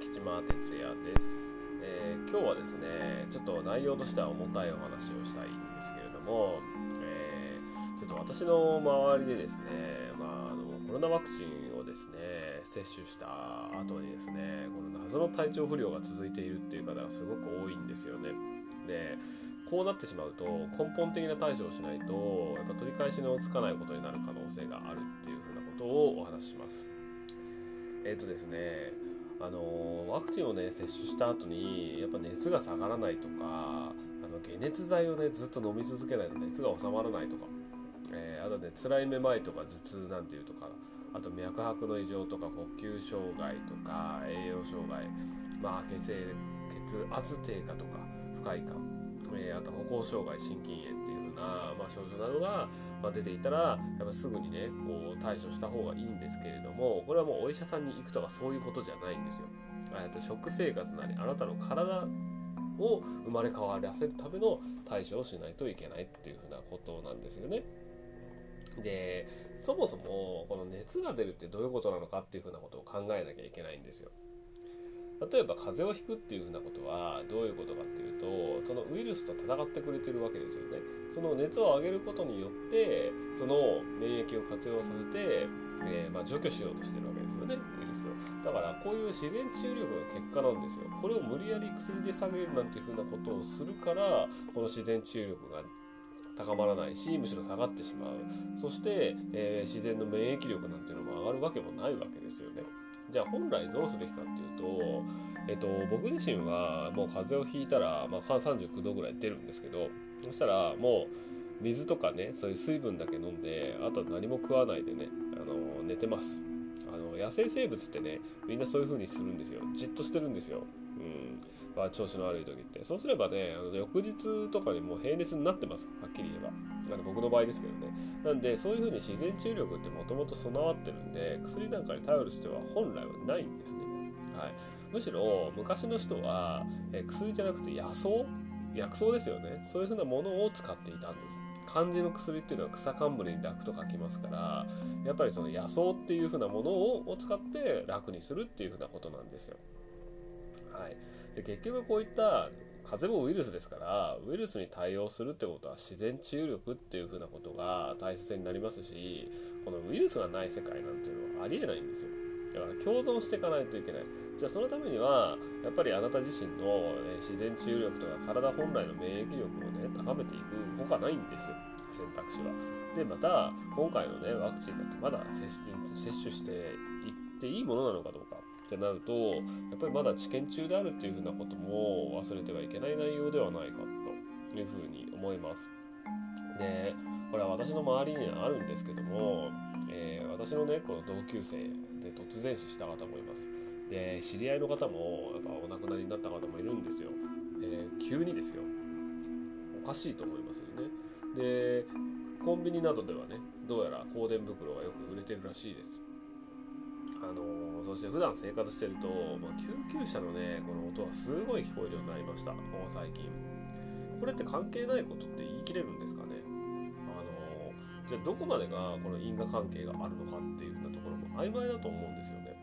吉間哲也です、えー、今日はですねちょっと内容としては重たいお話をしたいんですけれども、えー、ちょっと私の周りでですね、まあ、あのコロナワクチンをですね接種した後にですねこの謎の体調不良が続いているっていう方がすごく多いんですよね。でこうなってしまうと根本的な対処をしないとやっぱ取り返しのつかないことになる可能性があるっていうふうなことをお話しします。えっ、とですねあのワクチンをね接種した後にやっぱ熱が下がらないとかあの解熱剤をねずっと飲み続けないと熱が収まらないとか、えー、あとね辛いめまいとか頭痛なんていうとかあと脈拍の異常とか呼吸障害とか栄養障害まあ血血圧低下とか不快感、えー、あと歩行障害心筋炎っていう風な、まあ、症状などがま出ていたらやっぱすぐにねこう対処した方がいいんですけれどもこれはもうお医者さんに行くとかそういうことじゃないんですよ。あと食生活なりあなたの体を生まれ変わらせるための対処をしないといけないっていうふうなことなんですよね。でそもそもこの熱が出るってどういうことなのかっていうふうなことを考えなきゃいけないんですよ。例えば風邪をひくっていうふうなことはどういうことかっていうとそのウイルスと戦ってくれてるわけですよね。その熱を上げることによってその免疫を活用させて、えー、まあ、除去しようとしてるわけですよねウイルスを。だからこういう自然治癒力の結果なんですよ。これを無理やり薬で下げるなんていうふうなことをするからこの自然治癒力が高まらないしむしろ下がってしまうそして、えー、自然の免疫力なんていうのも上がるわけもないわけですよね。じゃあ本来どうすべきかっていうと、えっと、僕自身はもう風邪をひいたら、まあ、39度ぐらい出るんですけどそしたらもう水とかねそういう水分だけ飲んであと何も食わないでねあの寝てます。あの野生生物ってねみんなそういう風にするんですよ。じっとしてるんですよ、うん。まあ、調子の悪い時って。そうすればねあの翌日とかにもう平熱になってます。はっきり言えば。あの僕の場合ですけどね。なんでそういう風に自然治癒力ってもともと備わってるんで薬なんかに頼る必要は本来はないんですね。はい。むしろ昔の人は、え薬じゃなくて野草？薬草ですよね。そういう風なものを使っていたんです。漢字の薬っていうのは草冠に楽と書きますからやっぱりその野草っていう風なものを使って楽にするっていう風なことなんですよ。はい。で結局こういった風邪もウイルスですからウイルスに対応するってことは自然治癒力っていう風なことが大切になりますしこのウイルスがない世界なんていうのはありえないんですよ。だから共存していかないといけない。じゃあそのためにはやっぱりあなた自身の、ね、自然治癒力とか体本来の免疫力をね高めていくほかないんですよ。選択肢は。でまた今回のねワクチンだってまだ接種していっていいものなのかどうか。ってなるとやっぱりまだ治験中であるっていうふうなことも忘れてはいけない内容ではないかというふうに思います。でこれは私の周りにはあるんですけども、えー、私のねこの同級生で突然死した方もいます。で知り合いの方もやっぱお亡くなりになった方もいるんですよ。えー、急にですよ。おかしいと思いますよね。でコンビニなどではねどうやら香典袋がよく売れてるらしいです。あのそして普段生活してると、まあ、救急車のねこの音がすごい聞こえるようになりました。もう最近。これって関係ないことって言い切れるんですかね？あのじゃあどこまでがこの因果関係があるのかっていうふうなところも曖昧だと思うんですよね。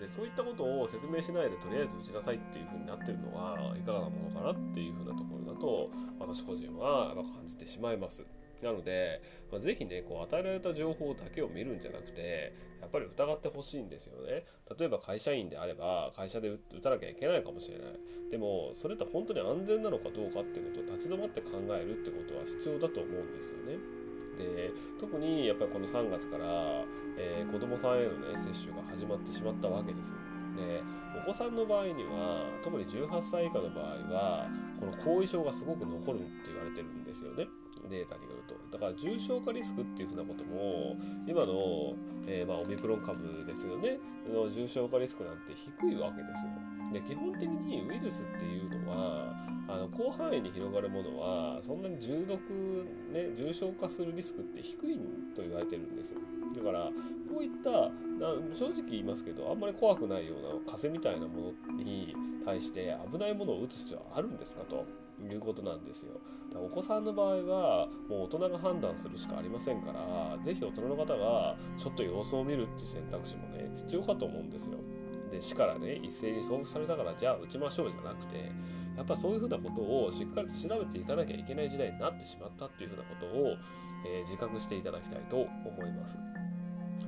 でそういったことを説明しないでとりあえず打ちなさいっていうふうになってるのはいかがなものかなっていうふうなところだと私個人は感じてしまいます。なので、まあ、ぜひね、こう与えられた情報だけを見るんじゃなくて、やっぱり疑ってほしいんですよね。例えば会社員であれば、会社で打たなきゃいけないかもしれない。でも、それって本当に安全なのかどうかってことを立ち止まって考えるってことは必要だと思うんですよね。で特にやっぱりこの3月から、えー、子どもさんへのね接種が始まってしまったわけです。で子さんの場合には特に18歳以下の場合はこの後遺症がすごく残るって言われてるんですよね。データによると。だから重症化リスクっていうふうなことも今の、えー、まあ、オミクロン株ですよね。の重症化リスクなんて低いわけですよ。で基本的にウイルスっていうのはあの広範囲に広がるものはそんなに重毒、ね、重症化するリスクって低いと言われてるんですよだからこういった正直言いますけどあんまり怖くないような風邪みたいなものに対して危ないものを打つ必要はあるんですかということなんですよ。お子さんの場合はもう大人が判断するしかありませんから是非大人の方がちょっと様子を見るっていう選択肢もね必要かと思うんですよ。で市からね一斉に送付されたからじゃあ打ちましょうじゃなくてやっぱそういうふうなことをしっかりと調べていかなきゃいけない時代になってしまったっていうふうなことを、えー、自覚していただきたいと思います。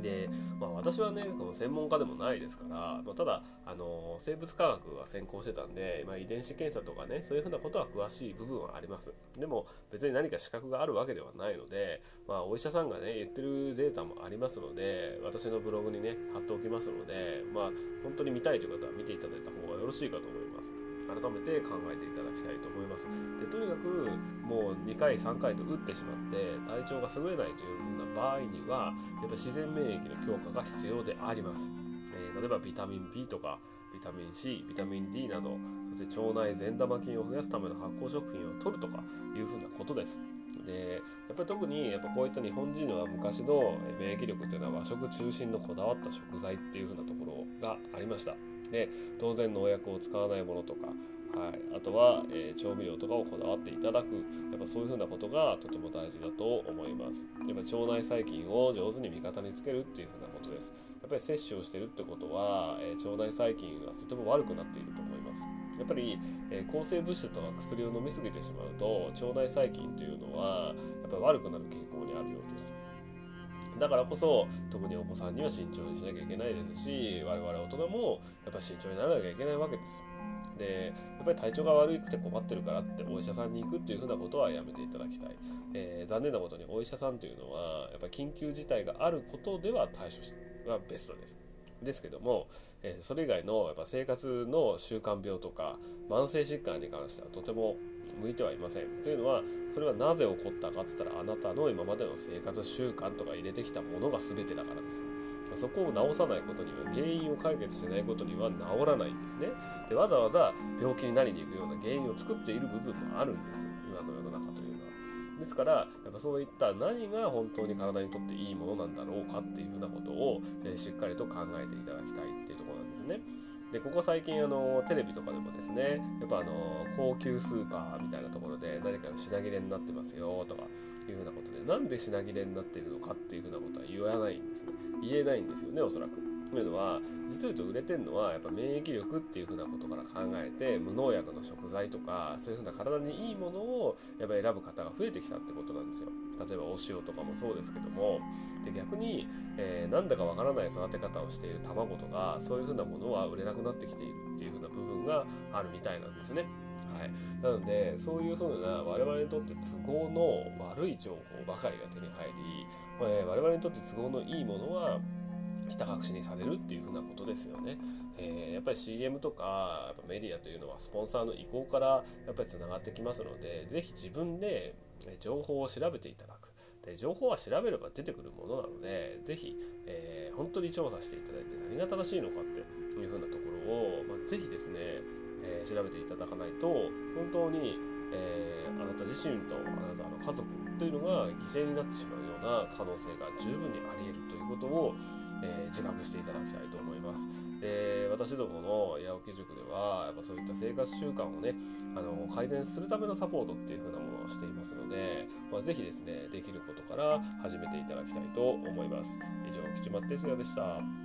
で、まあ、私はねこの専門家でもないですから、まあ、ただあの生物科学は専攻してたんで、まあ、遺伝子検査とかねそういうふうなことは詳しい部分はありますでも別に何か資格があるわけではないので、まあ、お医者さんがね言ってるデータもありますので私のブログにね貼っておきますので、まあ、本当に見たいという方は見ていただいた方がよろしいかと思います改めて考えていただきたいと思います。でとにかくもう2回3回と打ってしまって体調が優れないというふうな場合にはやっぱり自然免疫の強化が必要であります、えー、例えばビタミン B とかビタミン C ビタミン D などそして腸内善玉菌を増やすための発酵食品を摂るとかいうふうなことです。でやっぱり特にやっぱこういった日本人は昔の免疫力っていうのは和食中心のこだわった食材っていうふうなところがありましたで当然農薬を使わないものとかはい、あとは、えー、調味料とかをこだわっていただくやっぱそういうふうなことがとても大事だと思います。やっぱ腸内細菌を上手に味方につけるっていうふうなことです。やっぱり摂取をしてるってことは、えー、腸内細菌がとても悪くなっていると思います。やっぱり、えー、抗生物質とか薬を飲みすぎてしまうと腸内細菌というのはやっぱり悪くなる傾向にあるようです。だからこそ特にお子さんには慎重にしなきゃいけないですし我々大人もやっぱり慎重にならなきゃいけないわけですでやっぱり体調が悪くて困ってるからってお医者さんに行くっていうふうなことはやめていただきたい、えー、残念なことにお医者さんというのはやっぱり緊急事態があることでは対処はベストです。ですけども、えー、それ以外のやっぱ生活の習慣病とか慢性疾患に関してはとても向いてはいません。というのはそれはなぜ起こったかっつったらあなたの今までの生活習慣とか入れてきたものが全てだからです。そこを治さないことには原因を解決しないことには治らないんですね。でわざわざ病気になりに行くような原因を作っている部分もあるんです。今の世の中というのは。ですからやっぱそういった何が本当に体にとっていいものなんだろうかっていうふうなことを、えー、しっかりと考えていただきたいっていうところなんですね。でここ最近あのテレビとかでもですねやっぱあの高級スーパーみたいなところで何か品切れになってますよとかいうふうなことでなんで品切れになってるのかっていうふうなことは言わないんですね言えないんですよねおそらく。というのは実を言うと売れてるのはやっぱ免疫力っていうふうなことから考えて無農薬の食材とかそういうふうな体にいいものをやっぱ選ぶ方が増えてきたってことなんですよ。例えばお塩とかもそうですけども。で逆に、えー、なんだかわからない育て方をしている卵とかそういうふうなものは売れなくなってきているっていうふうな部分があるみたいなんですね。はい、なのでそういうふうな我々にとって都合の悪い情報ばかりが手に入り、えー、我々にとって都合のいいものはひた隠しにされるっていうふうなことですよね。えー、やっぱり CM とかやっぱメディアというのはスポンサーの意向からやっぱりつながってきますので是非自分で情報を調べていただく。で情報は調べれば出てくるものなので是非、えー、本当に調査していただいて何が正しいのかっていうふうなところを、まあ、是非ですねえー、調べていただかないと本当に、えー、あなた自身とあなたの家族というのが犠牲になってしまうような可能性が十分にあり得るということを、えー、自覚していただきたいと思います。で私どもの八起塾ではやっぱそういった生活習慣をねあの改善するためのサポートっていう風なものをしていますので、まあ、ぜひですねできることから始めていただきたいと思います。以上吉松哲也でした。